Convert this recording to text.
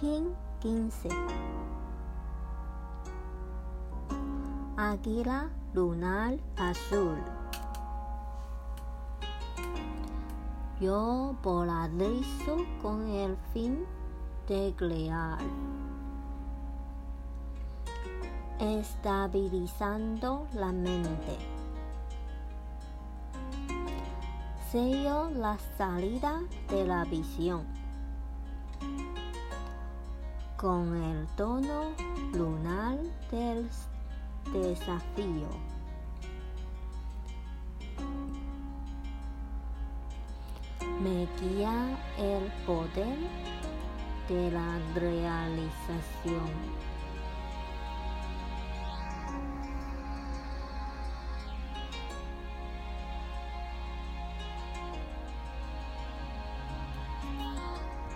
15. Águila lunar azul. Yo polarizo con el fin de crear, estabilizando la mente. Sello la salida de la visión con el tono lunar del desafío. Me guía el poder de la realización.